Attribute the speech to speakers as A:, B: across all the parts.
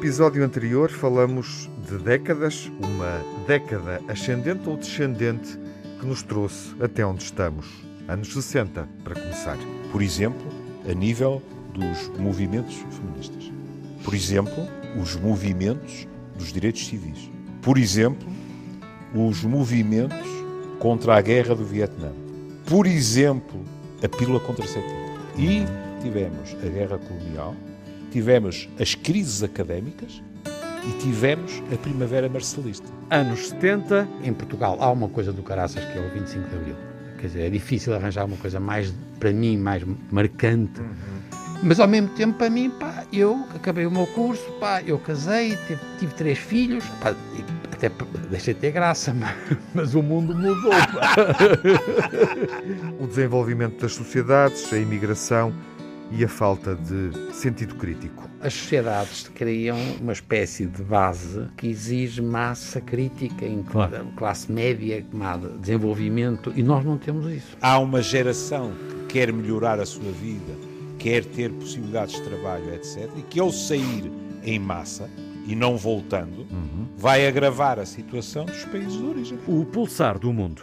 A: episódio anterior falamos de décadas, uma década ascendente ou descendente que nos trouxe até onde estamos. Anos 60, para começar.
B: Por exemplo, a nível dos movimentos feministas. Por exemplo, os movimentos dos direitos civis. Por exemplo, os movimentos contra a guerra do Vietnã. Por exemplo, a pílula contraceptiva. E tivemos a guerra colonial, tivemos as crises académicas e tivemos a Primavera Marcelista.
C: Anos 70. Em Portugal há uma coisa do caraças que é o 25 de Abril. Quer dizer, é difícil arranjar uma coisa mais, para mim, mais marcante. Uhum. Mas ao mesmo tempo, para mim, pá, eu acabei o meu curso, pá, eu casei, tive, tive três filhos, pá, até deixei de ter graça, mas, mas o mundo mudou.
A: o desenvolvimento das sociedades, a imigração e a falta de sentido crítico.
C: As sociedades criam uma espécie de base que exige massa crítica em claro. classe média, desenvolvimento, e nós não temos isso.
B: Há uma geração que quer melhorar a sua vida, quer ter possibilidades de trabalho, etc., e que ao sair em massa, e não voltando, uhum. vai agravar a situação dos países de origem.
D: O pulsar do mundo.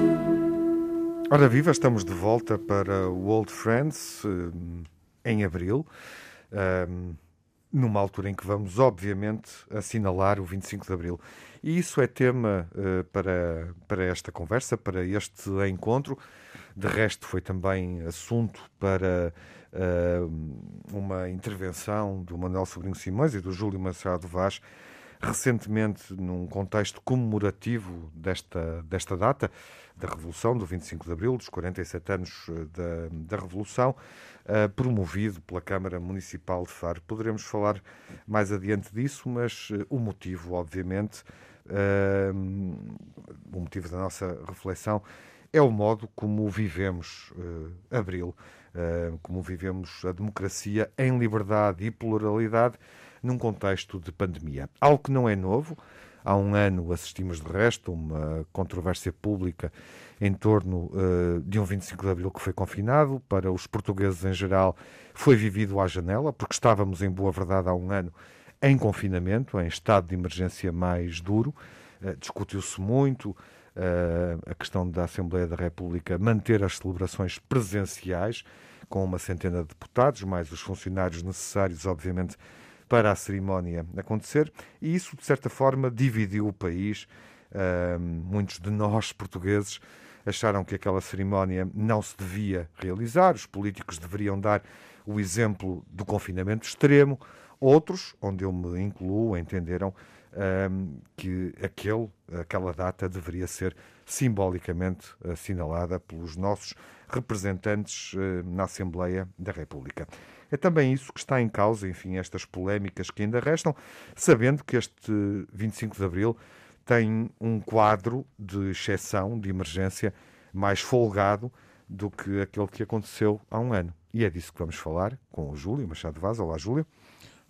D: Ora viva, estamos de volta para o Old Friends eh, em abril, ehm, numa altura em que vamos, obviamente, assinalar o 25 de abril. E isso é tema eh, para, para esta conversa, para este encontro. De resto, foi também assunto para uma intervenção do Manuel Sobrinho Simões e do Júlio Machado Vaz recentemente num contexto comemorativo desta, desta data, da Revolução, do 25 de Abril, dos 47 anos eh, da, da Revolução, uh, promovido pela Câmara Municipal de Faro. Poderemos falar mais adiante disso, mas uh, o motivo, obviamente, uh, o motivo da nossa reflexão é o modo como vivemos Abril, como vivemos a democracia em liberdade e pluralidade num contexto de pandemia. Algo que não é novo. Há um ano assistimos, de resto, uma controvérsia pública em torno uh, de um 25 de Abril que foi confinado. Para os portugueses em geral, foi vivido à janela, porque estávamos, em boa verdade, há um ano em confinamento, em estado de emergência mais duro. Uh, Discutiu-se muito uh, a questão da Assembleia da República manter as celebrações presenciais, com uma centena de deputados, mais os funcionários necessários, obviamente para a cerimónia acontecer, e isso, de certa forma, dividiu o país. Uh, muitos de nós, portugueses, acharam que aquela cerimónia não se devia realizar, os políticos deveriam dar o exemplo do confinamento extremo. Outros, onde eu me incluo, entenderam que aquele, aquela data deveria ser simbolicamente assinalada pelos nossos representantes uh, na Assembleia da República. É também isso que está em causa, enfim, estas polémicas que ainda restam, sabendo que este 25 de Abril tem um quadro de exceção, de emergência, mais folgado do que aquele que aconteceu há um ano. E é disso que vamos falar com o Júlio Machado Vaz. Olá, Júlio.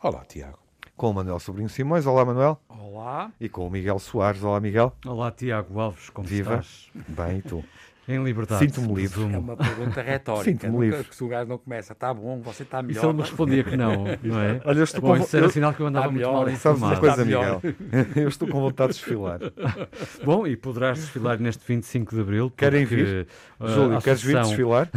B: Olá, Tiago.
A: Com o Manuel Sobrinho Simões. Olá, Manuel.
E: Olá.
A: E com o Miguel Soares. Olá, Miguel.
E: Olá, Tiago Alves. Como
A: Viva.
E: estás?
A: Bem, e tu?
E: Em liberdade.
A: Sinto-me livre.
C: É uma pergunta retórica.
A: Sinto-me livre.
C: Se o gajo não começa, está bom, você está melhor.
E: E se ele me respondia que não, não é?
A: Olha, eu estou
E: bom,
A: com...
E: isso era eu... sinal que eu andava tá muito melhor. mal informado.
A: Sabes uma coisa, Miguel? eu estou com vontade de desfilar.
E: bom, e poderás desfilar neste 25 de Abril.
A: Querem vir? Uh, Júlio, associação... queres vir desfilar?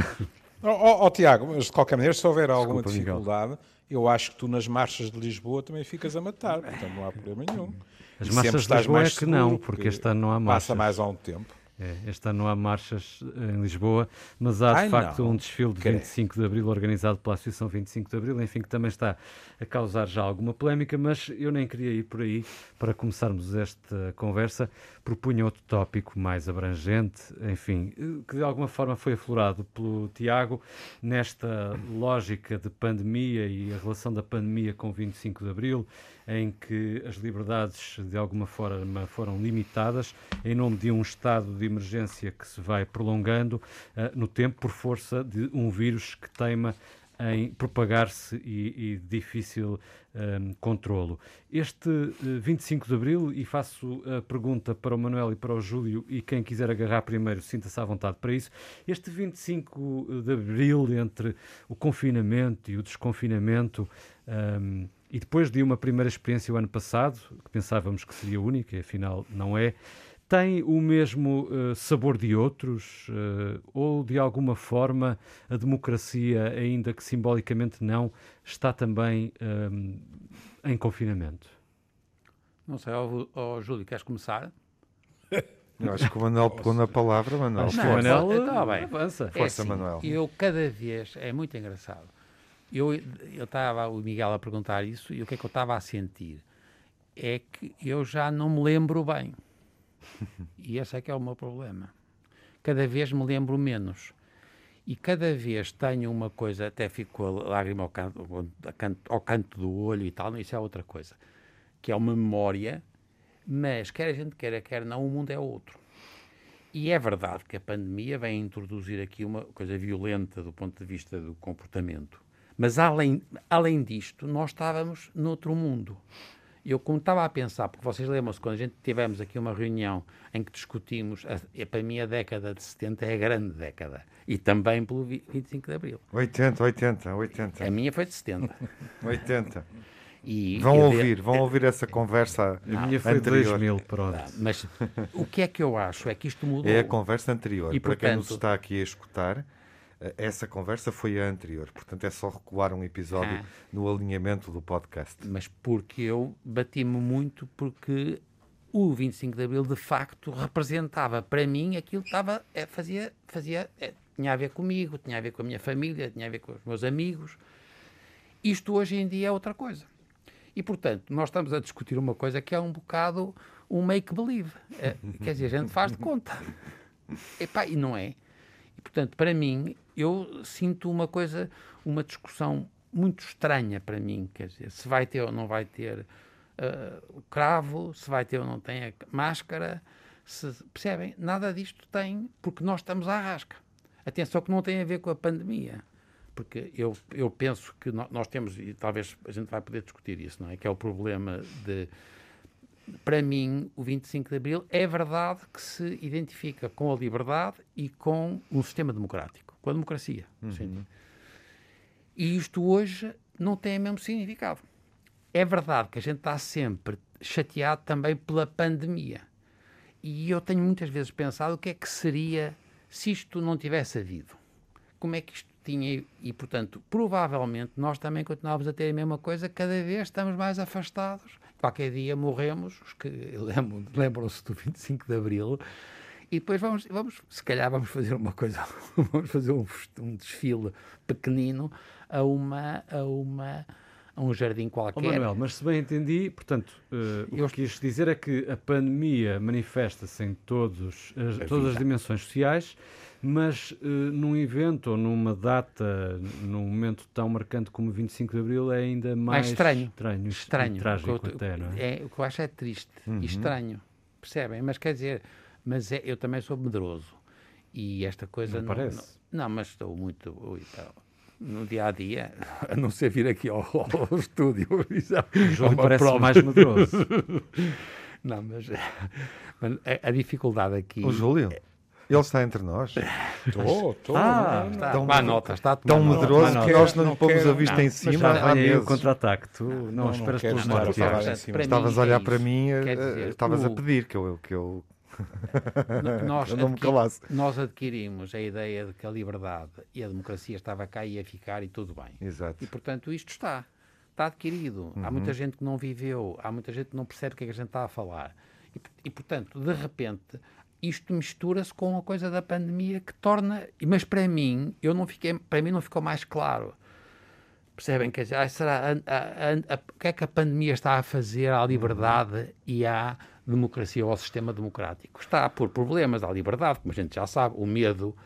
B: Ó oh, oh, oh, Tiago, mas de qualquer maneira, se houver alguma Desculpa, dificuldade, Miguel. eu acho que tu nas marchas de Lisboa também ficas a matar, portanto não há problema nenhum.
E: As marchas de Lisboa é que não, porque este ano não há marchas.
B: Passa mais algum tempo.
E: É, este ano não há marchas eh, em Lisboa, mas há de Ai, facto não. um desfile de 25 de Abril organizado pela Associação 25 de Abril, enfim, que também está a causar já alguma polémica, mas eu nem queria ir por aí para começarmos esta conversa, propunha outro tópico mais abrangente, enfim, que de alguma forma foi aflorado pelo Tiago nesta lógica de pandemia e a relação da pandemia com 25 de Abril, em que as liberdades de alguma forma foram limitadas em nome de um estado de emergência que se vai prolongando uh, no tempo por força de um vírus que teima em propagar-se e, e difícil um, controlo. Este uh, eh, 25 de Abril, e faço a pergunta para o Manuel e para o Júlio, e quem quiser agarrar primeiro, sinta-se à vontade para isso. Este 25 de Abril, entre o confinamento e o desconfinamento, um, e depois de uma primeira experiência o ano passado, que pensávamos que seria única, afinal não é, tem o mesmo uh, sabor de outros? Uh, ou, de alguma forma, a democracia, ainda que simbolicamente não, está também um, eh, em confinamento?
C: Não sei, oh, oh, Júlio, queres começar?
D: Eu acho que o Manuel pegou na palavra, Manuel.
E: Acho que o Manuel tá bem. avança.
C: É Força, assim, Manuel. Eu, cada vez, é muito engraçado, eu estava, o Miguel a perguntar isso, e o que é que eu estava a sentir? É que eu já não me lembro bem. E esse é que é o meu problema. Cada vez me lembro menos. E cada vez tenho uma coisa, até fico a lágrima ao canto, ao canto do olho e tal, isso é outra coisa, que é uma memória, mas quer a gente queira, quer não, o mundo é outro. E é verdade que a pandemia vem introduzir aqui uma coisa violenta do ponto de vista do comportamento. Mas além, além disto, nós estávamos noutro mundo. Eu, como estava a pensar, porque vocês lembram-se, quando a gente tivemos aqui uma reunião em que discutimos, a, a, para mim a década de 70 é a grande década. E também pelo 25 de Abril.
D: 80, 80, 80.
C: A minha foi de 70.
D: 80. E, vão ouvir, vão ouvir essa conversa
E: não, A minha foi anterior. 2000, pronto. Não,
C: mas o que é que eu acho é que isto mudou.
D: É a conversa anterior. E, Para portanto, quem nos está aqui a escutar, essa conversa foi a anterior, portanto é só recuar um episódio ah. no alinhamento do podcast.
C: Mas porque eu bati-me muito porque o 25 de Abril de facto representava para mim aquilo que estava, é, fazia, fazia é, tinha a ver comigo, tinha a ver com a minha família, tinha a ver com os meus amigos. Isto hoje em dia é outra coisa. E, portanto, nós estamos a discutir uma coisa que é um bocado um make-believe. É, quer dizer, a gente faz de conta. Epá, e não é. E, portanto, para mim, eu sinto uma coisa, uma discussão muito estranha para mim, quer dizer, se vai ter ou não vai ter uh, cravo, se vai ter ou não tem a máscara, se, percebem? Nada disto tem, porque nós estamos à rasca. Atenção que não tem a ver com a pandemia, porque eu, eu penso que nós temos, e talvez a gente vai poder discutir isso, não é? Que é o problema de para mim, o 25 de Abril é verdade que se identifica com a liberdade e com um sistema democrático, com a democracia. Uhum. E isto hoje não tem o mesmo significado. É verdade que a gente está sempre chateado também pela pandemia. E eu tenho muitas vezes pensado o que é que seria se isto não tivesse havido. Como é que isto tinha. E, portanto, provavelmente nós também continuávamos a ter a mesma coisa, cada vez estamos mais afastados qualquer dia morremos, os que lembram-se do 25 de Abril, e depois vamos, vamos, se calhar vamos fazer uma coisa, vamos fazer um, um desfile pequenino a uma, a uma, a um jardim qualquer. Oh,
E: Manuel, mas se bem entendi, portanto, uh, o eu... que quis dizer é que a pandemia manifesta-se em todos, as, todas as dimensões sociais, mas uh, num evento ou numa data, num momento tão marcante como 25 de Abril, é ainda mais, mais
C: estranho.
E: Estranho,
C: estranho.
E: E trágico eu, até, não é?
C: é? O que eu acho é triste uhum. e estranho, percebem? Mas quer dizer, mas é, eu também sou medroso. E esta coisa
E: não, não parece.
C: Não, não, mas estou muito. Ui, tá, no dia a dia, a não ser vir aqui ao, ao estúdio.
E: O João parece prova. mais medroso.
C: não, mas, mas a, a, dificuldade aqui.
D: O Júlio? É, ele está entre nós.
B: Estou, estou.
C: Ah, está. Tão, Má nota, está
D: tão medroso que nós não lhe pomos a vista em cima
E: há aí o contra-ataque. Tu não, não esperas pelos mortos.
D: Estavas a olhar para mim, eh, estavas a pedir que eu, que eu
C: nós, calasse. Nós adquirimos a ideia de que a liberdade e a democracia estava cá e ia ficar e tudo bem.
D: Exato.
C: E portanto isto está. Está adquirido. Uhum. Há muita gente que não viveu, há muita gente que não percebe o que é que a gente está a falar. E, e portanto, de repente, isto mistura-se com a coisa da pandemia que torna. Mas para mim, eu não fiquei, para mim não ficou mais claro. Percebem? Quer dizer, será a, a, a, o que é que a pandemia está a fazer à liberdade e à democracia ou ao sistema democrático. Está a pôr problemas à liberdade, como a gente já sabe, o medo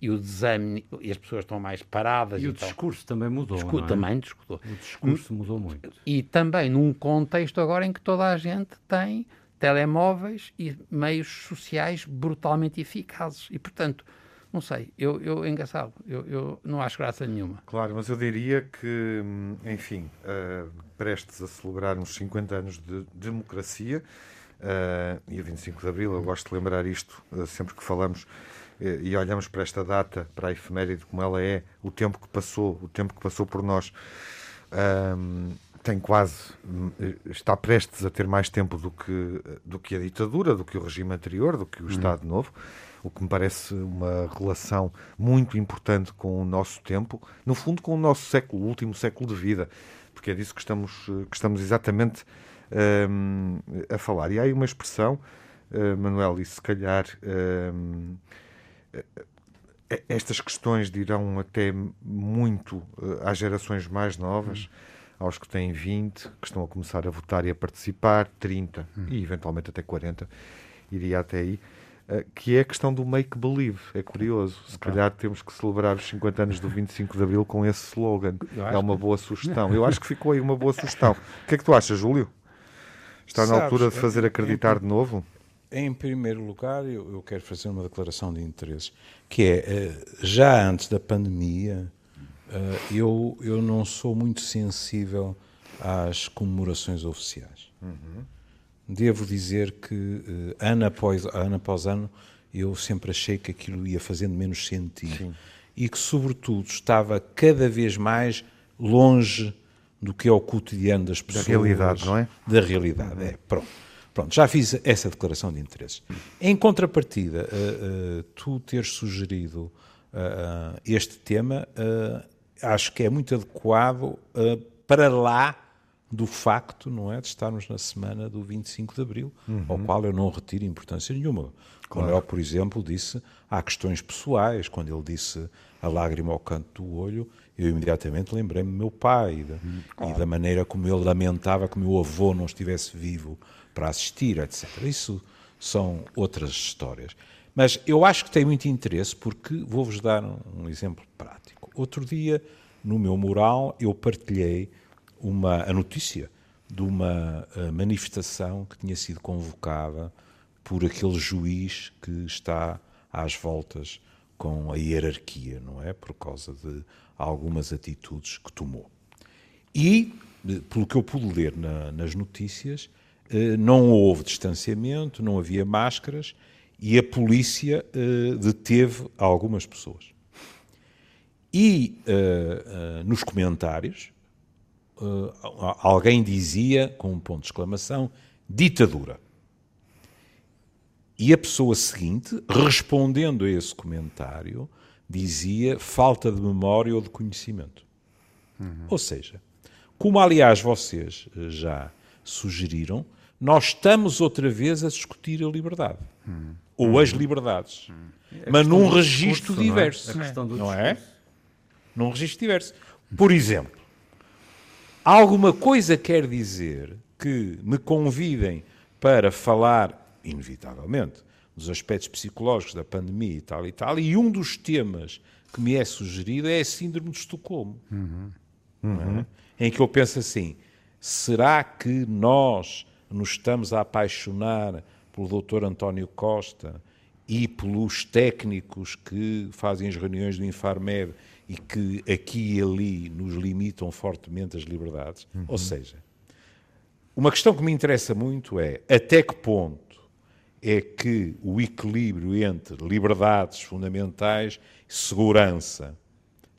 C: e o desânimo, e as pessoas estão mais paradas.
E: E o
C: então,
E: discurso também mudou.
C: discu
E: não é?
C: também discutou.
E: O discurso mudou muito.
C: E também num contexto agora em que toda a gente tem telemóveis e meios sociais brutalmente eficazes. E, portanto, não sei, eu, eu engraçado, eu, eu não acho graça nenhuma.
D: Claro, mas eu diria que, hum, enfim, uh, prestes a celebrar uns 50 anos de democracia, uh, e a 25 de Abril, eu gosto de lembrar isto uh, sempre que falamos e olhamos para esta data, para a efeméride como ela é, o tempo que passou, o tempo que passou por nós, tem quase, está prestes a ter mais tempo do que, do que a ditadura, do que o regime anterior, do que o Estado hum. Novo, o que me parece uma relação muito importante com o nosso tempo, no fundo com o nosso século, o último século de vida, porque é disso que estamos, que estamos exatamente um, a falar. E há aí uma expressão, uh, Manuel, e se calhar um, estas questões dirão até muito uh, às gerações mais novas. Hum aos que têm 20, que estão a começar a votar e a participar, 30 hum. e eventualmente até 40, iria até aí, que é a questão do make-believe. É curioso. Se calhar temos que celebrar os 50 anos do 25 de Abril com esse slogan. É uma boa sugestão. Eu acho que ficou aí uma boa sugestão. O que é que tu achas, Júlio? Está na Sabes, altura de fazer acreditar de novo?
B: Em primeiro lugar, eu, eu, quero fazer uma declaração de interesse, que é, eh, já antes da pandemia, Uh, eu, eu não sou muito sensível às comemorações oficiais. Uhum. Devo dizer que, uh, ano, após, ano após ano, eu sempre achei que aquilo ia fazendo menos sentido. Sim. E que, sobretudo, estava cada vez mais longe do que é o cotidiano das pessoas.
D: Da realidade, não é?
B: Da realidade, é. Pronto. Pronto, já fiz essa declaração de interesses. Em contrapartida, uh, tu teres sugerido este tema acho que é muito adequado uh, para lá do facto, não é, de estarmos na semana do 25 de Abril, uhum. ao qual eu não retiro importância nenhuma. Claro. Manuel, por exemplo, disse, há questões pessoais, quando ele disse a lágrima ao canto do olho, eu imediatamente lembrei-me do meu pai claro. e da maneira como ele lamentava que o meu avô não estivesse vivo para assistir, etc. Isso são outras histórias. Mas eu acho que tem muito interesse porque vou-vos dar um, um exemplo prático. Outro dia, no meu mural, eu partilhei uma, a notícia de uma eh, manifestação que tinha sido convocada por aquele juiz que está às voltas com a hierarquia, não é? Por causa de algumas atitudes que tomou. E, eh, pelo que eu pude ler na, nas notícias, eh, não houve distanciamento, não havia máscaras e a polícia deteve algumas pessoas. E uh, nos comentários, alguém dizia, com um ponto de exclamação, ditadura. E a pessoa seguinte, respondendo a esse comentário, dizia falta de memória ou de conhecimento. Uhum. Ou seja, como aliás vocês já sugeriram, nós estamos outra vez a discutir a liberdade. Uhum. Ou as liberdades. Uhum. Mas num registro discurso, diverso. Não é? A questão do não é? num registro diverso. Por exemplo, alguma coisa quer dizer que me convidem para falar, inevitavelmente, dos aspectos psicológicos da pandemia e tal e tal, e um dos temas que me é sugerido é a Síndrome de Estocolmo. Uhum. Uhum. É? Em que eu penso assim: será que nós nos estamos a apaixonar pelo Dr. António Costa e pelos técnicos que fazem as reuniões do Infarmed e que aqui e ali nos limitam fortemente as liberdades. Uhum. Ou seja, uma questão que me interessa muito é até que ponto é que o equilíbrio entre liberdades fundamentais e segurança,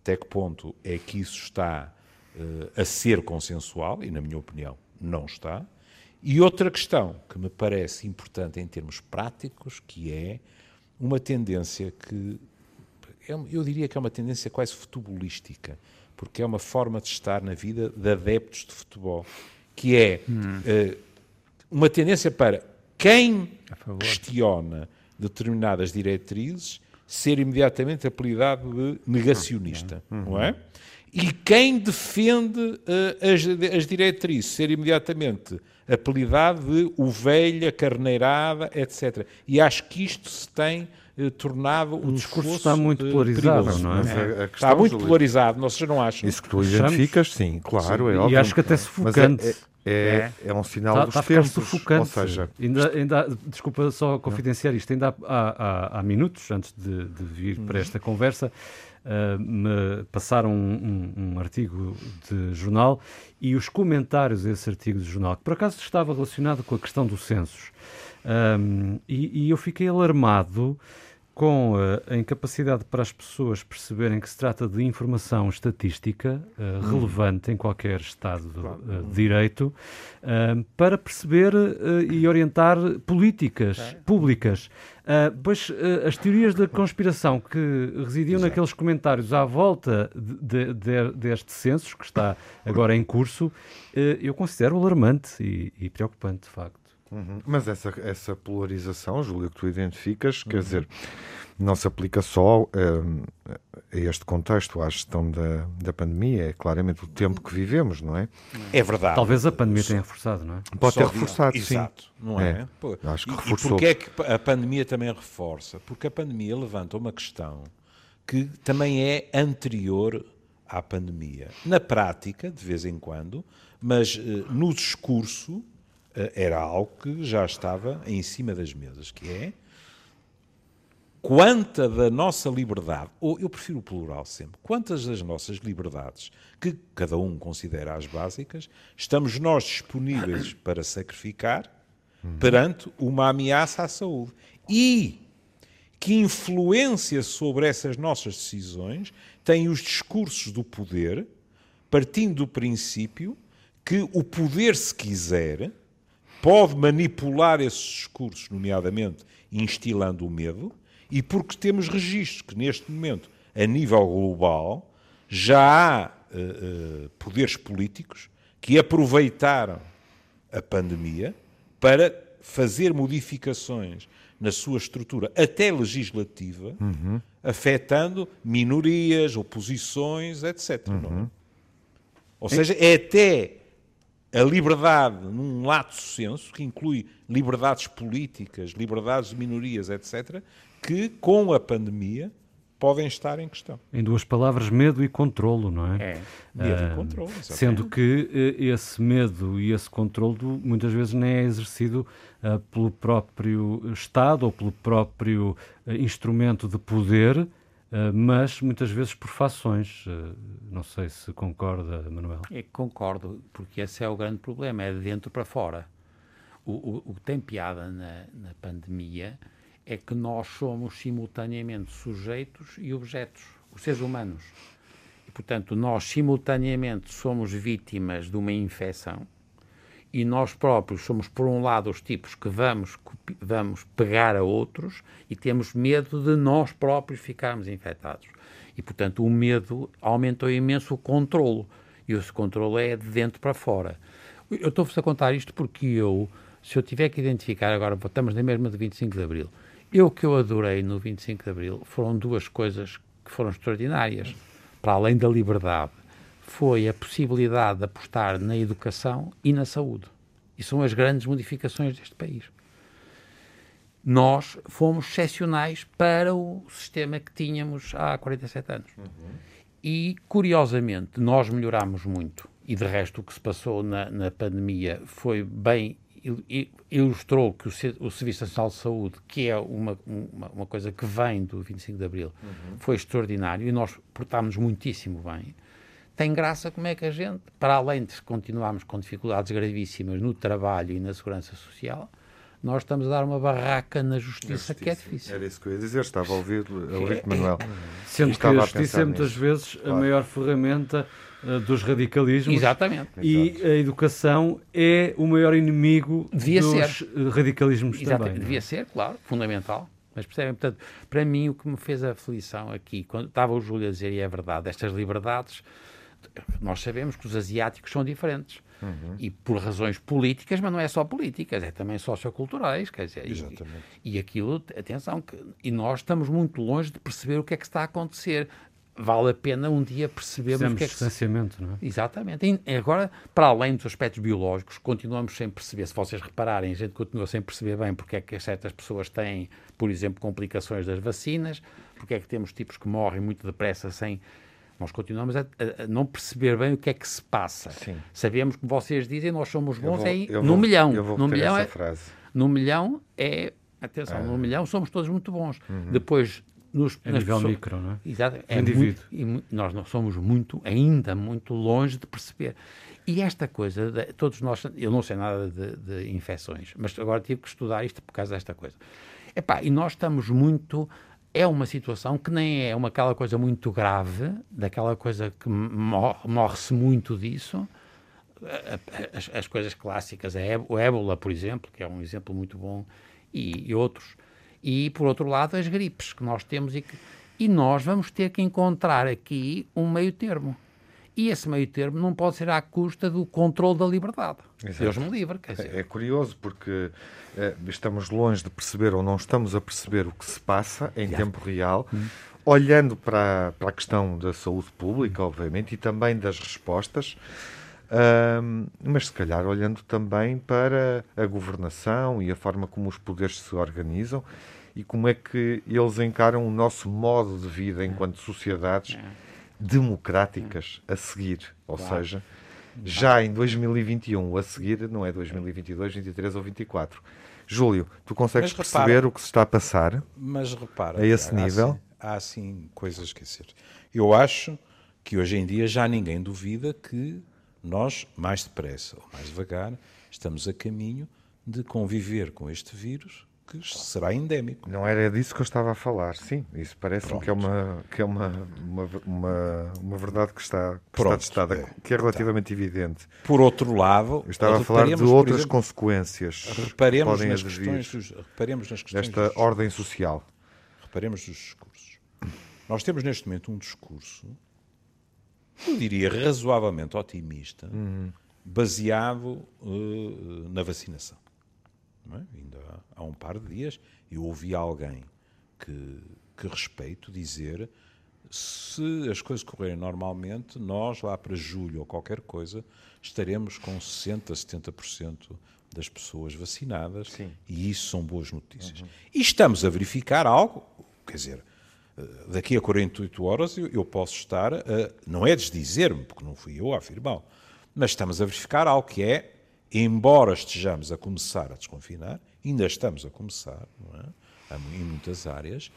B: até que ponto é que isso está uh, a ser consensual, e na minha opinião não está. E outra questão que me parece importante em termos práticos, que é uma tendência que é eu diria que é uma tendência quase futebolística, porque é uma forma de estar na vida de adeptos de futebol, que é hum. uh, uma tendência para quem questiona determinadas diretrizes ser imediatamente apelidado de negacionista, não é? E quem defende uh, as, as diretrizes ser imediatamente apelidado de ovelha, carneirada, etc. E acho que isto se tem uh, tornado um
E: O discurso está muito
B: uh,
E: polarizado,
B: perigoso.
E: não é?
D: A
B: Está muito polarizado, vocês não acham?
D: Isso que tu identificas, sim, claro, é
E: E
D: óbvio.
E: acho que até
D: Mas
E: sufocante.
D: é, é, é um sinal
E: Está,
D: dos
E: está a ficar
D: tempos.
E: sufocante.
D: Ou seja,
E: ainda, ainda, desculpa só confidenciar isto. Ainda há, há- há- minutos, antes de, de vir para esta conversa, ah, me passaram um, um- um artigo de jornal e os comentários desse artigo de jornal, que por acaso estava relacionado com a questão dos censos. Ahm, e, e eu fiquei alarmado com a, a incapacidade para as pessoas perceberem que se trata de informação estatística eh, relevante em qualquer Estado eh, de Direito eh, para perceber eh, e orientar políticas públicas. Pois eh, as teorias da conspiração que residiam naqueles comentários à volta de- de- de- deste censo, que está agora em curso, eh, eu considero alarmante e, e preocupante, de facto.
D: Uhum. Mas essa, essa polarização, Júlio, que tu identificas, quer dizer, não se aplica só hum, a este contexto, à gestão da, da pandemia, é claramente o tempo que vivemos, não é?
B: É verdade.
E: Talvez a pandemia tenha reforçado, não é?
D: Pode ter
B: Só-
D: reforçado,
B: Exato, não é?
D: É.
B: Pô,
D: Acho que
B: e-
D: reforçou.
B: E porquê é que a pandemia também reforça? Porque a pandemia levanta uma questão que também é anterior à pandemia. Na prática, de vez em quando, mas eh, no discurso era algo que já estava em cima das mesas, que é quanta da nossa liberdade, ou eu prefiro o plural sempre, quantas das nossas liberdades, que cada um considera as básicas, estamos nós disponíveis para sacrificar perante uma ameaça à saúde. E que influência sobre essas nossas decisões têm os discursos do poder, partindo do princípio que o poder, se quiser, pode manipular esses discursos, nomeadamente instilando o medo, e porque temos registros que, neste momento, a nível global, já há eh, eh, poderes políticos que aproveitaram a pandemia para fazer modificações na sua estrutura, até legislativa, afetando minorias, oposições, etc. é? Ou seja, é até a liberdade num lato senso, que inclui liberdades políticas, liberdades de minorias, etc., que com a pandemia podem estar em questão.
E: Em duas palavras, medo e controlo, não é?
C: É.
B: Medo e
E: Ah,
B: controle, exatamente.
E: Sendo que eh, esse medo e esse controlo muitas vezes nem é exercido ah, pelo próprio Estado ou pelo próprio eh, instrumento de poder, mas muitas vezes por fações. Ah, não sei se concorda, Manuel.
C: É concordo, porque esse é o grande problema, é de dentro para fora. O, o, o que tem piada na, na pandemia é que nós somos simultaneamente sujeitos e objetos, os seres humanos. E, portanto, nós simultaneamente somos vítimas de uma infecção e nós próprios somos, por um lado, os tipos que vamos, vamos pegar a outros e temos medo de nós próprios ficarmos infectados. E, portanto, o medo aumentou imenso o controlo. E esse controle é de dentro para fora. Eu estou-vos a contar isto porque eu, se eu tiver que identificar, agora estamos na mesma de 25 de Abril, eu que eu adorei no 25 de Abril foram duas coisas que foram extraordinárias. Para além da liberdade, foi a possibilidade de apostar na educação e na saúde. E são as grandes modificações deste país. Nós fomos excepcionais para o sistema que tínhamos há 47 anos. E, curiosamente, nós melhorámos muito. E, de resto, o que se passou na, na pandemia foi bem. il- il- ilustrou que o, se- o Serviço Nacional de Saúde, que é uma, uma, uma coisa que vem do 25 de Abril, foi extraordinário e nós portámos muitíssimo bem. Tem graça como é que a gente, para além de continuarmos com dificuldades gravíssimas no trabalho e na segurança social, nós estamos a dar uma barraca na justiça, que é difícil.
D: Era isso que eu ia dizer, estava a ouvir, a ouvir Manuel.
E: Sendo que a
D: a
E: justiça é muitas
D: nisso.
E: vezes a
D: Claro.
E: maior ferramenta ah, dos radicalismos.
C: Exatamente.
E: E a educação é o maior inimigo
C: Devia
E: dos
C: ser.
E: radicalismos
C: Exatamente.
E: também. não é?
C: Devia ser, claro, fundamental. Mas percebem, portanto, para mim o que me fez aflição aqui, quando estava o Júlio a dizer, e é verdade, estas liberdades nós sabemos que os asiáticos são diferentes. Uhum. E por razões políticas, mas não é só políticas, é também socioculturais, quer dizer,
B: Exatamente.
C: E, e aquilo, atenção, que, e nós estamos muito longe de perceber o que é que está a acontecer vale a pena um dia percebermos
E: Fizemos
C: o que é que
E: distanciamento, não é?
C: Exatamente. E agora, para além dos aspectos biológicos, continuamos sem perceber, se vocês repararem, a gente continua sem perceber bem porque é que certas pessoas têm, por exemplo, complicações das vacinas, porque é que temos tipos que morrem muito depressa sem... Nós continuamos a, a, a não perceber bem o que é que se passa.
D: Sim.
C: Sabemos que vocês dizem nós somos bons
D: vou-
C: é
D: eu
C: no
D: vou-
C: milhão.
D: eu vou
C: no milhão
D: essa
C: é,
D: frase.
C: no milhão é atenção, no milhão somos todos muito bons. Depois nos
E: A
C: nas
E: nível
C: pessoas-
E: micro, não é?
C: Exato. É
E: indivíduo.
C: muito, e mu- nós não somos muito, ainda muito longe de perceber. E esta coisa, de- todos nós, eu não sei nada de, de infecções, mas agora tive que estudar isto por causa desta coisa. Epá, e nós estamos muito. É uma situação que nem é uma aquela coisa muito grave, daquela coisa que morre- morre-se muito disso. As, as coisas clássicas, a ébola, por exemplo, que é um exemplo muito bom, e, e outros. E, por outro lado, as gripes que nós temos e que. E nós vamos ter que encontrar aqui um meio termo. E esse meio termo não pode ser à custa do controle da liberdade.
D: Exato.
C: Deus me livre.
D: É, é curioso porque eh, estamos longe de perceber ou não estamos a perceber o que se passa em tempo real, olhando para, para a questão da saúde pública, obviamente, e também das respostas, ahm, mas se calhar olhando também para a governação e a forma como os poderes se organizam e como é que eles encaram o nosso modo de vida enquanto sociedades democráticas a seguir. Ou seja, já em 2021, a seguir, não é 2022, 23 ou 24. Júlio, tu consegues
B: Mas repara-
D: perceber o que se está a passar?
B: Mas repara,
D: A esse
B: há
D: nível?
B: Há assim coisas que dizer. Eu acho que hoje em dia já ninguém duvida que nós, mais depressa ou mais devagar, estamos a caminho de conviver com este vírus que será endémico.
D: Não era disso que eu estava a falar. Sim, isso parece-me que é uma, que é uma, uma, uma, uma verdade que está, que está
B: Pronto,
D: testada,
B: é.
D: que é relativamente evidente.
B: Por outro lado,
D: Eu estava a falar de outras
B: exemplo,
D: consequências que
B: reparemos
D: podem
B: nas questões dos, reparemos nas questões
D: desta
B: dos-
D: ordem social.
B: Reparemos nos discursos. Nós temos neste momento um discurso, eu diria razoavelmente otimista, baseado eh, na vacinação. É? Ainda há, há um par de dias eu ouvi alguém que, que respeito dizer se as coisas correrem normalmente, nós lá para julho ou qualquer coisa estaremos com 60, 70% das pessoas vacinadas e isso são boas notícias. E estamos a verificar algo, quer dizer, eh, daqui a 48 horas eu, eu posso estar, a, não é desdizer-me, porque não fui eu a afirmá-lo, mas estamos a verificar algo que é, embora estejamos a começar a desconfinar, ainda estamos a começar, é? Em muitas áreas,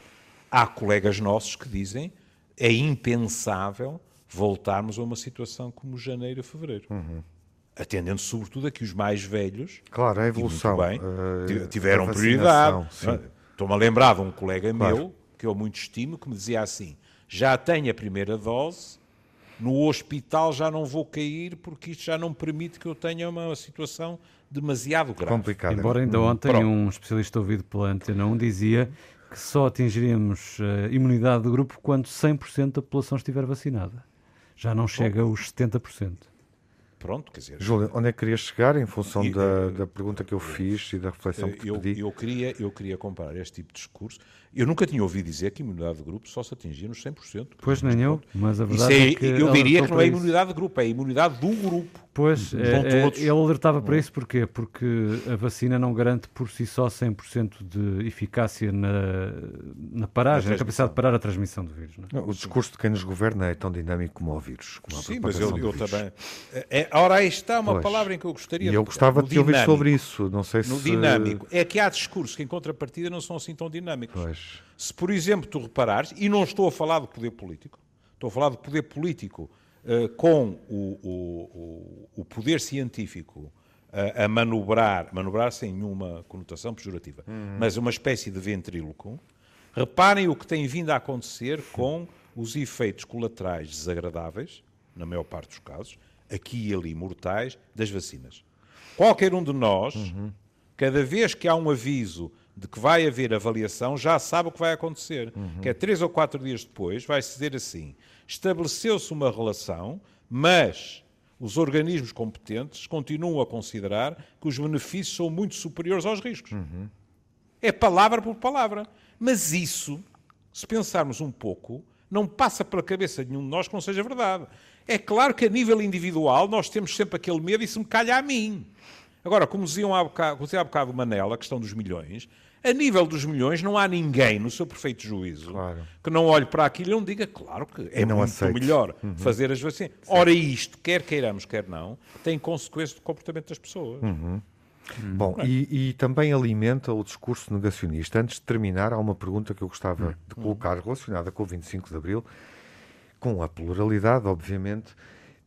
B: há colegas nossos que dizem é impensável voltarmos a uma situação como janeiro e fevereiro. Atendendo sobretudo a que os mais velhos
D: Claro, a evolução.
B: bem,
D: eh,
B: ti- tiveram prioridade. é? Estou-me a lembrar de um colega
D: Claro.
B: meu, que eu muito estimo, que me dizia assim: já tenho a primeira dose, no hospital já não vou cair porque isto já não permite que eu tenha uma situação demasiado grave.
D: Complicado.
E: Embora ainda ontem
B: Pronto.
E: um especialista ouvido pela Antena 1 dizia que só atingiríamos a imunidade do grupo quando 100% da população estiver vacinada. Já não chega aos 70%.
B: Pronto, quer dizer,
D: Júlio, onde é que querias chegar em função
B: E,
D: da, da pergunta que eu fiz e da reflexão que te
B: eu,
D: pedi?
B: eu, queria, eu queria comparar este tipo de discurso. Eu nunca tinha ouvido dizer que a imunidade de grupo só se atingia nos 100%.
E: Pois nem eu, mas a
B: Isso
E: verdade
B: é,
E: é, que
B: eu diria que não é imunidade de grupo, é imunidade do grupo.
E: Pois,
B: Vão
E: é, é, ele alertava para isso porquê? Porque a vacina não garante por si só 100% de eficácia na, na paragem, na, capacidade de parar a transmissão do vírus. Não é?
D: Não, o discurso de quem nos governa é tão dinâmico como o vírus. Como a
B: Sim, mas eu, eu também. É, ora, aí está uma
D: Pois.
B: palavra em que eu gostaria
D: E
B: de
D: eu gostava
B: no
D: de te ouvir sobre isso. Não sei
B: No
D: se.
B: dinâmico. É que há discursos que, em contrapartida, não são assim tão dinâmicos.
D: Pois.
B: Se, por exemplo, tu reparares, e não estou a falar de poder político, estou a falar de poder político eh, com o, o- o- poder científico eh, a manobrar, manobrar sem nenhuma conotação pejorativa, mas uma espécie de ventríloco, reparem o que tem vindo a acontecer com os efeitos colaterais desagradáveis, na maior parte dos casos, aqui e ali mortais, das vacinas. Qualquer um de nós, cada vez que há um aviso de que vai haver avaliação, já sabe o que vai acontecer. Que é três ou quatro dias depois, vai-se dizer assim: estabeleceu-se uma relação Mas os organismos competentes continuam a considerar que os benefícios são muito superiores aos riscos. É palavra por palavra. Mas isso, se pensarmos um pouco, não passa pela cabeça de nenhum de nós que não seja verdade. É claro que a nível individual nós temos sempre aquele medo e se me calha a mim. Agora, como dizia há bocado, como dizia há bocado Manela, a questão dos milhões, a nível dos milhões não há ninguém, no seu perfeito juízo,
D: Claro.
B: que não olhe para aquilo e não diga, claro que é
D: não
B: muito
D: aceite.
B: melhor fazer as vacinas. Ora, isto, quer queiramos, quer não, tem consequências do comportamento das pessoas.
D: Bom, e, e também alimenta o discurso negacionista. Antes de terminar, há uma pergunta que eu gostava de colocar relacionada com o 25 de Abril, com a pluralidade, obviamente,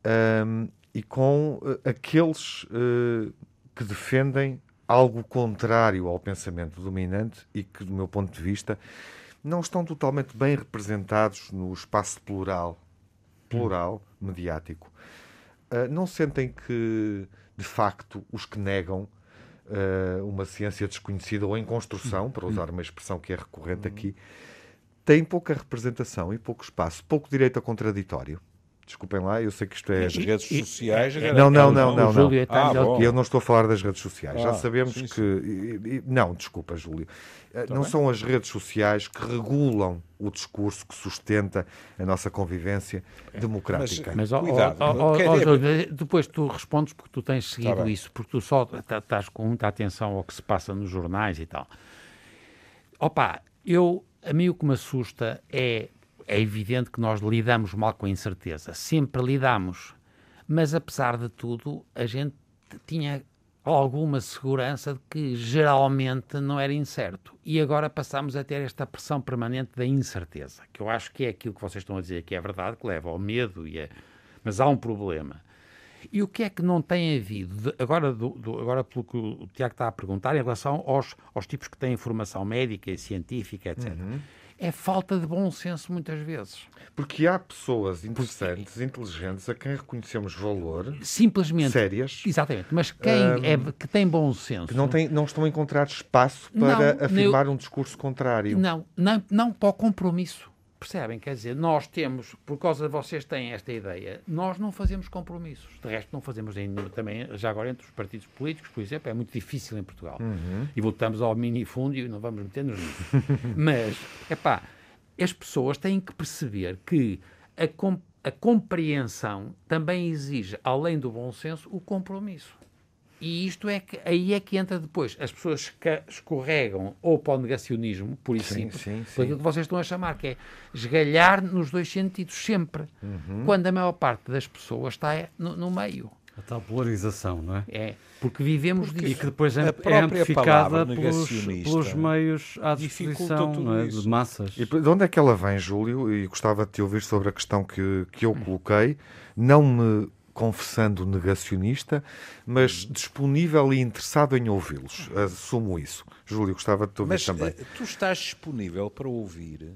D: ahm, e com eh, aqueles eh, que defendem algo contrário ao pensamento dominante e que, do meu ponto de vista, não estão totalmente bem representados no espaço plural, plural mediático. Ah, não sentem que, de facto, os que negam ah, uma ciência desconhecida ou em construção, para usar uma expressão que é recorrente aqui, têm pouca representação e pouco espaço, pouco direito a contraditório. Desculpem lá, eu sei que isto é.
B: As redes sociais...
D: Não, não, não, não,
C: o
D: não.
C: Júlio está
B: Ah,
C: melhor
B: bom.
C: que
D: E eu não estou a falar das redes sociais. Já
B: Ah,
D: sabemos
B: sim,
D: que. e- e- Não, desculpa, Júlio. Eh, não
B: bem.
D: são as redes sociais que regulam o discurso que sustenta a nossa convivência democrática.
C: Mas, ó,
B: Cuidado,
C: Júlio, depois tu respondes porque tu tens seguido
B: bem.
C: isso, porque tu só tá- estás com muita atenção ao que se passa nos jornais e tal. Opa, eu, a mim o que me assusta é, é evidente que nós lidamos mal com a incerteza, sempre lidamos, mas apesar de tudo, a gente tinha alguma segurança de que geralmente não era incerto. E agora passamos a ter esta pressão permanente da incerteza, que eu acho que é aquilo que vocês estão a dizer que é verdade, que leva ao medo, e é... mas há um problema. E o que é que não tem havido, de- agora, do- do- agora pelo que o Tiago está a perguntar, em relação aos, aos tipos que têm informação médica e científica, etc. É falta de bom senso muitas vezes.
D: Porque há pessoas interessantes, inteligentes, a quem reconhecemos valor,
C: Simplesmente.
D: sérias,
C: Exatamente. Mas quem é, que tem bom senso.
D: que não, têm, não estão a encontrar espaço para
C: Não,
D: afirmar um discurso contrário.
C: Não, não, não para o compromisso. Percebem? Quer dizer, nós temos, por causa de vocês têm esta ideia, nós não fazemos compromissos. De resto, não fazemos em nenhum. Também, já agora, entre os partidos políticos, por exemplo, é muito difícil em Portugal. E voltamos ao minifúndio e não vamos meter-nos nisso. Mas, é pá, as pessoas têm que perceber que a, com- a compreensão também exige, além do bom senso, o compromisso. E isto é que aí é que entra depois. As pessoas escorregam ou para o negacionismo, por isso
D: Sim,
C: simples,
D: sim,
C: por
D: sim.
C: aquilo que vocês estão a chamar, que é esgalhar nos dois sentidos, sempre.
D: Uhum.
C: Quando a maior parte das pessoas está no, no meio.
E: A tal polarização, não é?
C: É, porque vivemos
E: E
C: disso.
E: que depois é, é amplificada pelos, pelos meios à disposição é? de massas.
D: E de onde é que ela vem, Júlio? E gostava de te ouvir sobre a questão que, que eu coloquei, não me confessando negacionista, mas disponível e interessado em ouvi-los. Assumo isso. Júlio, gostava de te ouvir
B: Mas
D: também.
B: eh, tu estás disponível para ouvir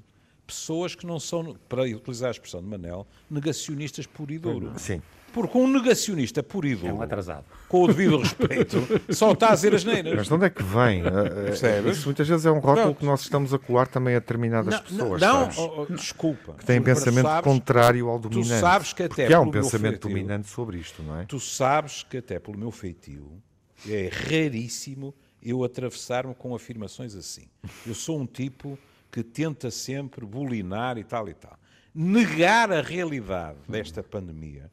B: pessoas que não são, para utilizar a expressão de Manel, negacionistas puro e duro.
D: Sim.
B: Porque um negacionista puro e
C: É um atrasado.
B: com o devido respeito, só está a dizer as neiras.
D: Mas de onde é que vem? Eh, eh,
B: Percebes?
D: Isso muitas vezes é um rótulo que nós estamos a colar também a determinadas pessoas,
B: não,
D: sabes?
B: oh, oh, desculpa.
D: Que têm
B: Tu
D: pensamento
B: sabes-
D: contrário ao dominante.
B: sabes que até
D: Porque há um pensamento
B: feitio-
D: dominante sobre isto, não é?
B: Tu sabes que até pelo meu feitio é raríssimo eu atravessar-me com afirmações assim. Eu sou um tipo que tenta sempre bulinar e tal e tal. Negar a realidade desta pandemia,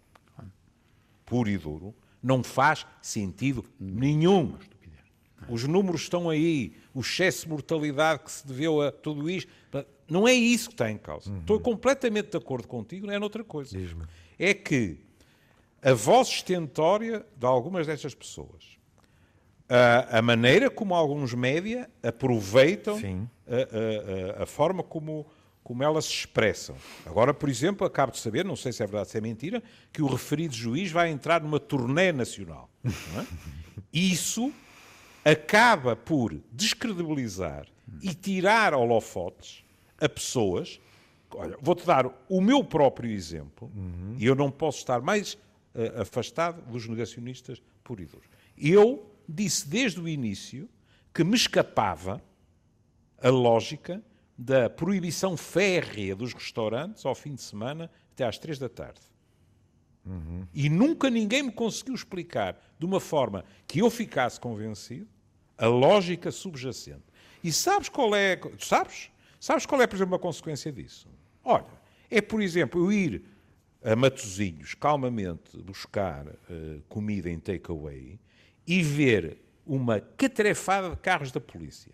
B: puro e duro, não faz sentido nenhum. Os números estão aí, o excesso de mortalidade que se deveu a tudo isto. Não é isso que está em causa. Estou completamente de acordo contigo, não é noutra coisa. É que a voz estentória de algumas destas pessoas, a, a maneira como alguns média aproveitam a- a- a forma como, como elas se expressam. Agora, por exemplo, acabo de saber, não sei se é verdade ou se é mentira, que o referido juiz vai entrar numa turnê nacional. é? Isso acaba por descredibilizar e tirar holofotes a pessoas. Olha, vou-te dar o meu próprio exemplo, e eu não posso estar mais eh, afastado dos negacionistas e duro. Eu disse desde o início que me escapava a lógica da proibição férrea dos restaurantes ao fim de semana até às três da tarde. E nunca ninguém me conseguiu explicar de uma forma que eu ficasse convencido a lógica subjacente. E sabes qual é. Sabes? Sabes qual é, por exemplo, a consequência disso? Olha, é, por exemplo, eu ir a Matozinhos calmamente buscar eh, comida em takeaway e ver uma catrefada de carros da polícia.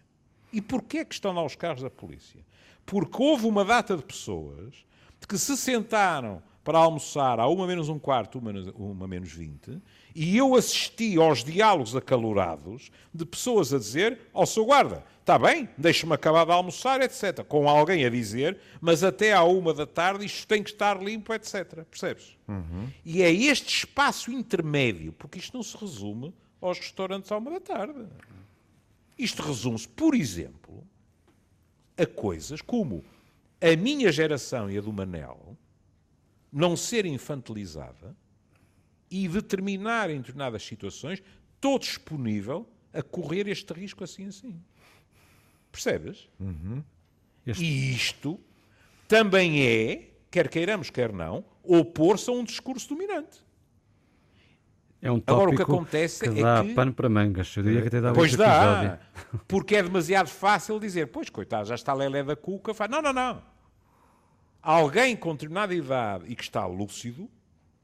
B: E porquê é que estão lá os carros da polícia? Porque houve uma data de pessoas que se sentaram para almoçar a uma menos um quarto, uma, menos- uma menos vinte, e eu assisti aos diálogos acalorados de pessoas a dizer ao seu guarda, está bem, deixa-me acabar de almoçar, etc. Com alguém a dizer, mas até à uma da tarde isto tem que estar limpo, etc. Percebes? E é este espaço intermédio, porque isto não se resume aos restaurantes à uma da tarde. Isto resume-se, por exemplo, a coisas como a minha geração e a do Manel não ser infantilizada e determinar em determinadas situações todo disponível a correr este risco assim assim. Percebes?
E: Este-
B: E isto também é, quer queiramos, quer não, opor-se a um discurso dominante.
E: É um
B: Agora, o que acontece
E: que
B: é
E: dá
B: que-
E: pano para mangas. Eu diria que até dá
B: Pois dá,
E: episódio.
B: porque é demasiado fácil dizer, pois coitado, já está Lelé da Cuca. Faz... Não, não, não. Alguém com determinada idade e que está lúcido,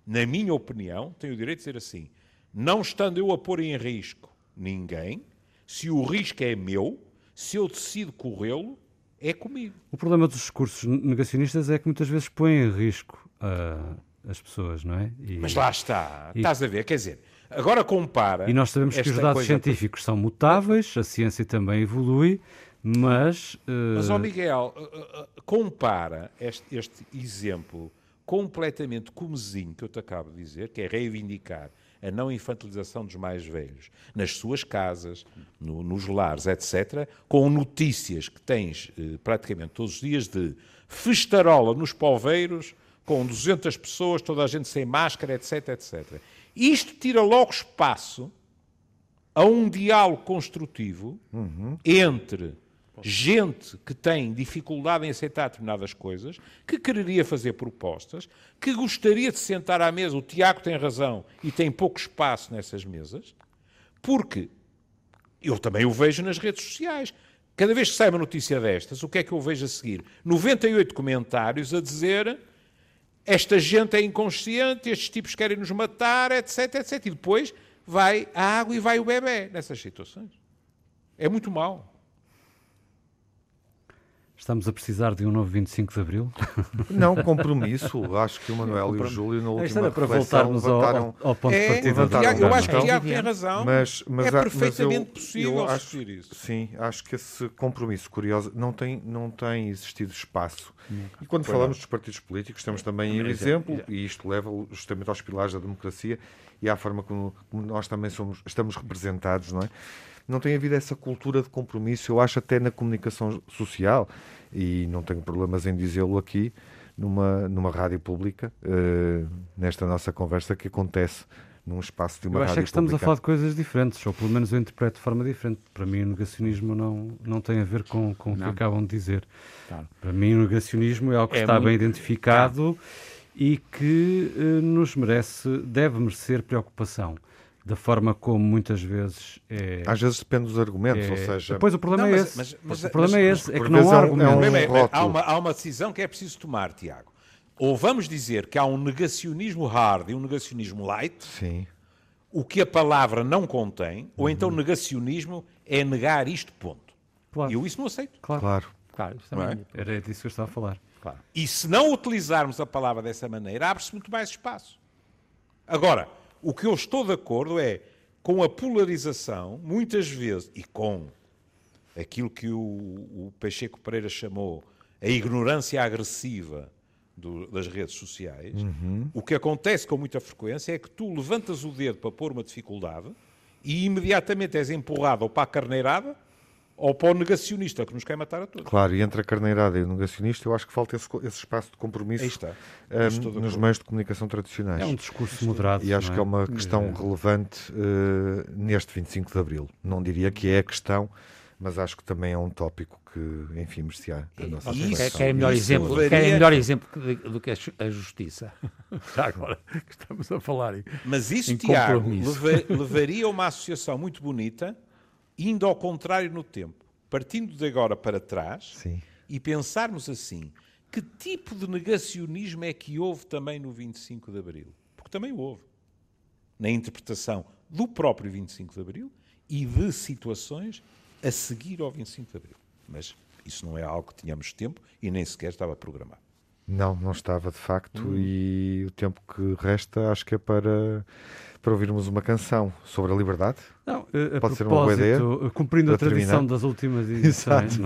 B: na minha opinião, tem o direito de dizer assim: não estando eu a pôr em risco ninguém, se o risco é meu, se eu decido corrê-lo, é comigo.
E: O problema dos discursos negacionistas é que muitas vezes põem em risco ah, as pessoas, não é? E,
B: Mas lá está,
E: E-
B: estás a ver? Quer dizer, agora compara.
E: e nós sabemos que os dados científicos são mutáveis, a ciência também evolui, mas, ah,
B: Mas, ó Miguel, uh, uh, uh, compara este, este exemplo completamente comezinho que eu te acabo de dizer, que é reivindicar a não infantilização dos mais velhos nas suas casas, no- nos lares, etc., com notícias que tens eh, praticamente todos os dias de festarola nos poveiros, com 200 pessoas, toda a gente sem máscara, etc., etc. Isto tira logo espaço a um diálogo construtivo entre gente que tem dificuldade em aceitar determinadas coisas, que quereria fazer propostas, que gostaria de sentar à mesa. O Tiago tem razão e tem pouco espaço nessas mesas, porque eu também o vejo nas redes sociais. Cada vez que sai uma notícia destas, o que é que eu vejo a seguir? 98 comentários a dizer esta gente é inconsciente, estes tipos querem nos matar, etc, etc. E depois vai a água e vai o bebê nessas situações. É muito mau.
E: Estamos a precisar de um novo 25 de Abril.
D: Não, compromisso. Acho que o Manuel e o Júlio, na
E: Isto
D: última
E: era para
D: reflexão,
E: voltarmos ao,
D: levantaram...
E: ao, ao ponto de
B: É,
E: partida
D: levantaram
B: Tiago, eu acho que. Tiago tem razão.
D: Mas, mas,
B: é perfeitamente
D: eu-
B: possível
D: eu acho,
B: assistir isso.
D: Sim, acho que esse compromisso curioso não tem, não tem existido espaço. E quando falamos dos partidos políticos, temos também o exemplo, e isto leva justamente aos pilares da democracia e à forma como, como nós também somos, estamos representados, não é? Não tem havido essa cultura de compromisso, eu acho até na comunicação social, e não tenho problemas em dizê-lo aqui, numa, numa rádio pública, eh, nesta nossa conversa que acontece num espaço de uma
E: Eu acho
D: rádio
E: é que estamos a
D: pública.
E: falar de coisas diferentes, ou pelo menos eu interpreto de forma diferente. Para mim, o negacionismo não, não tem a ver com, com o que acabam de dizer.
C: Claro.
E: Para mim, o negacionismo é algo que
B: É
E: está
B: muito-
E: bem identificado e que eh, nos merece, deve merecer preocupação. Da forma como muitas vezes é.
D: Às vezes depende dos argumentos,
E: é-
D: ou seja,
E: Depois o problema
B: Não,
E: é
B: mas-
E: esse.
B: mas- mas-
E: o problema
B: mas-
E: é
B: mas
E: esse, é que não há
D: vezes é um- é
E: argumentos.
D: um-
B: é- há, uma, há uma decisão que é preciso tomar, Tiago. Ou vamos dizer que há um negacionismo hard e um negacionismo light,
D: sim.
B: o que a palavra não contém, ou então negacionismo é negar isto, ponto.
E: Claro.
B: E eu isso não aceito.
E: Claro,
D: Claro.
C: Claro,
B: é?
E: era disso que eu estava a falar.
C: Claro.
B: E se não utilizarmos a palavra dessa maneira, abre-se muito mais espaço. Agora, o que eu estou de acordo é com a polarização, muitas vezes, e com aquilo que o, o Pacheco Pereira chamou a ignorância agressiva do- das redes sociais, o que acontece com muita frequência é que tu levantas o dedo para pôr uma dificuldade e imediatamente és empurrado ou para a carneirada ou para o negacionista que nos quer matar a todos.
D: Claro, e entre a carneirada e o negacionista, eu acho que falta esse, esse espaço de compromisso
B: de
D: nos meios de comunicação tradicionais.
E: É um discurso moderado.
D: E acho
E: não
D: que é uma questão relevante eh, neste 25 de Abril. Não diria que é a questão mas acho que também é um tópico que, enfim, merecia a nossa
B: Isso-
C: Quer, melhor
B: Isso
C: exemplo, quer melhor exemplo do que a ju- a justiça. Já agora que estamos a falar. aí.
B: Mas isso,
C: Em
B: Tiago, levaria uma associação muito bonita, indo ao contrário no tempo, partindo de agora para trás
D: Sim.
B: e pensarmos assim: que tipo de negacionismo é que houve também no 25 de Abril? Porque também houve. Na interpretação do próprio 25 de Abril e de situações a seguir ao 25 de Abril. Mas isso não é algo que tínhamos tempo e nem sequer estava programado.
D: Não, não estava de facto,
B: Hum.
D: e o tempo que resta acho que é para, para ouvirmos uma canção sobre a liberdade.
E: Não, eh, a
D: Pode ser uma boa ideia
E: eh, cumprindo a tradição
D: terminar.
E: das últimas edições, é?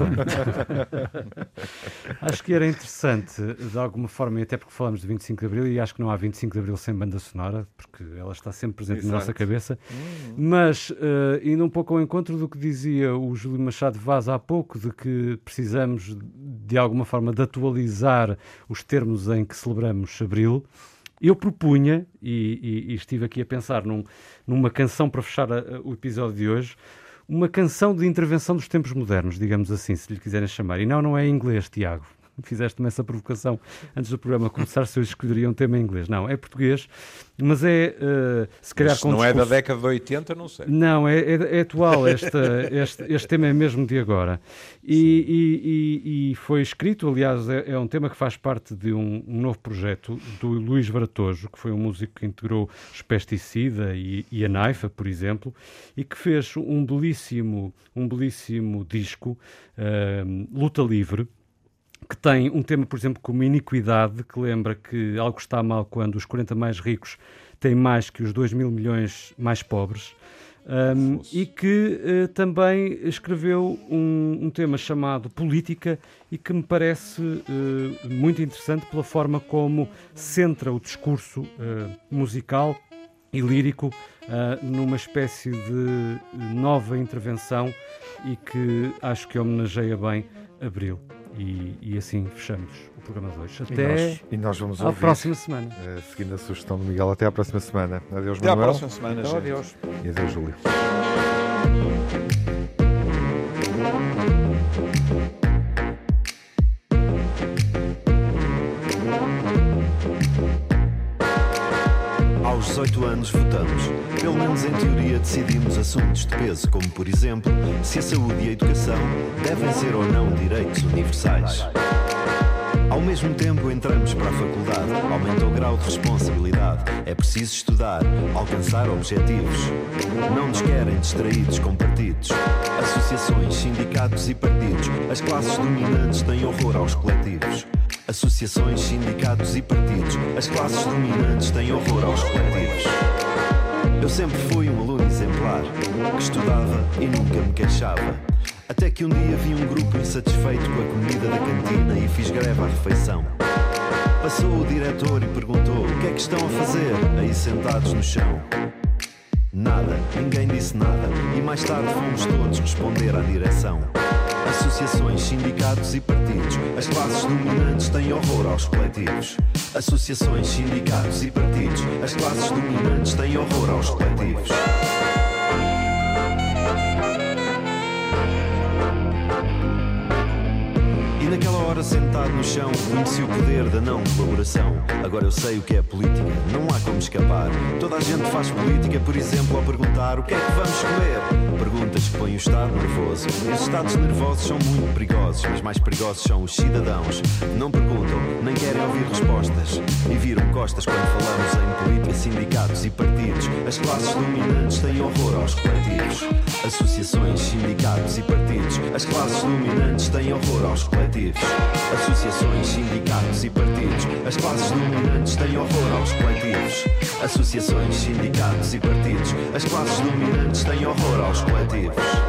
E: acho que era interessante, de alguma forma, e até porque falamos de 25 de Abril, e acho que não há 25 de Abril sem banda sonora, porque ela está sempre presente na nossa
D: Exato.
E: cabeça, mas eh, indo um pouco ao encontro do que dizia o Júlio Machado Vaz há pouco, de que precisamos, de alguma forma, de atualizar os termos em que celebramos Abril, eu propunha, e, e- e estive aqui a pensar num- numa canção para fechar a- a- o episódio de hoje, uma canção de intervenção dos tempos modernos, digamos assim, se lhe quiserem chamar. E não, não é em inglês, Tiago. Fizeste-me essa provocação antes do programa começar, se eu escolheria um tema em inglês. Não, é português, mas é, eh, se calhar
B: Mas não é da
E: discurso-
B: década de 80, não sei.
E: não, é, é- é atual. Esta, este, este tema é mesmo de agora. E, e- e- e foi escrito, aliás, é, é um tema que faz parte de um, um novo projeto do Luís Varatojo, que foi um músico que integrou os Pesticida e, e a Naifa, por exemplo, e que fez um belíssimo, um belíssimo disco, ahm, Luta Livre, que tem um tema, por exemplo, como iniquidade, que lembra que algo está mal quando os 40 mais ricos têm mais que os 2 mil milhões mais pobres. Um, e que eh, também escreveu um, um tema chamado Política e que me parece eh, muito interessante pela forma como centra o discurso eh, musical e lírico numa espécie de nova intervenção e que acho que homenageia bem Abril. E, e assim fechamos o programa de hoje.
D: E
E: Até
D: nós, e nós vamos
E: à
D: ouvir,
E: próxima semana.
D: eh, seguindo a sugestão do Miguel, até à próxima semana. Adeus,
B: Até à
D: Manuel.
B: próxima semana,
C: Então,
B: gente.
C: adeus.
D: E adeus, Júlio.
F: 18 anos votamos. Pelo menos em teoria decidimos assuntos de peso, como por exemplo, se a saúde e a educação devem ser ou não direitos universais. Ao mesmo tempo entramos para a faculdade, aumenta o grau de responsabilidade. É preciso estudar, alcançar objetivos. Não nos querem distraídos com partidos, associações, sindicatos e partidos. As classes dominantes têm horror aos coletivos. Associações, sindicatos e partidos. As classes dominantes têm horror aos coletivos. Eu sempre fui um aluno exemplar, que estudava e nunca me queixava. Até que um dia vi um grupo insatisfeito com a comida da cantina e fiz greve à refeição. Passou o diretor e perguntou: O que é que estão a fazer aí sentados no chão? Nada, ninguém disse nada. E mais tarde fomos todos responder à direção. Associações, sindicatos e partidos. As classes dominantes têm horror aos coletivos. Associações, sindicatos e partidos. As classes dominantes têm horror aos coletivos. Naquela hora sentado no chão conheci o poder da não colaboração. Agora eu sei o que é política, não há como escapar. Toda a gente faz política, por exemplo, ao perguntar o que é que vamos escolher. Perguntas que põem o Estado nervoso. Esses Estados nervosos são muito perigosos, mas mais perigosos são os cidadãos. Não perguntam, nem querem ouvir respostas. E viram costas quando falamos em política, sindicatos e partidos. As classes dominantes têm horror aos coletivos. Associações, sindicatos e partidos. As classes dominantes têm horror aos coletivos. Associações, sindicatos e partidos. As classes dominantes têm horror aos coletivos. Associações, sindicatos e partidos. As classes dominantes têm horror aos coletivos.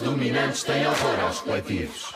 F: Dominantes têm horror aos coletivos.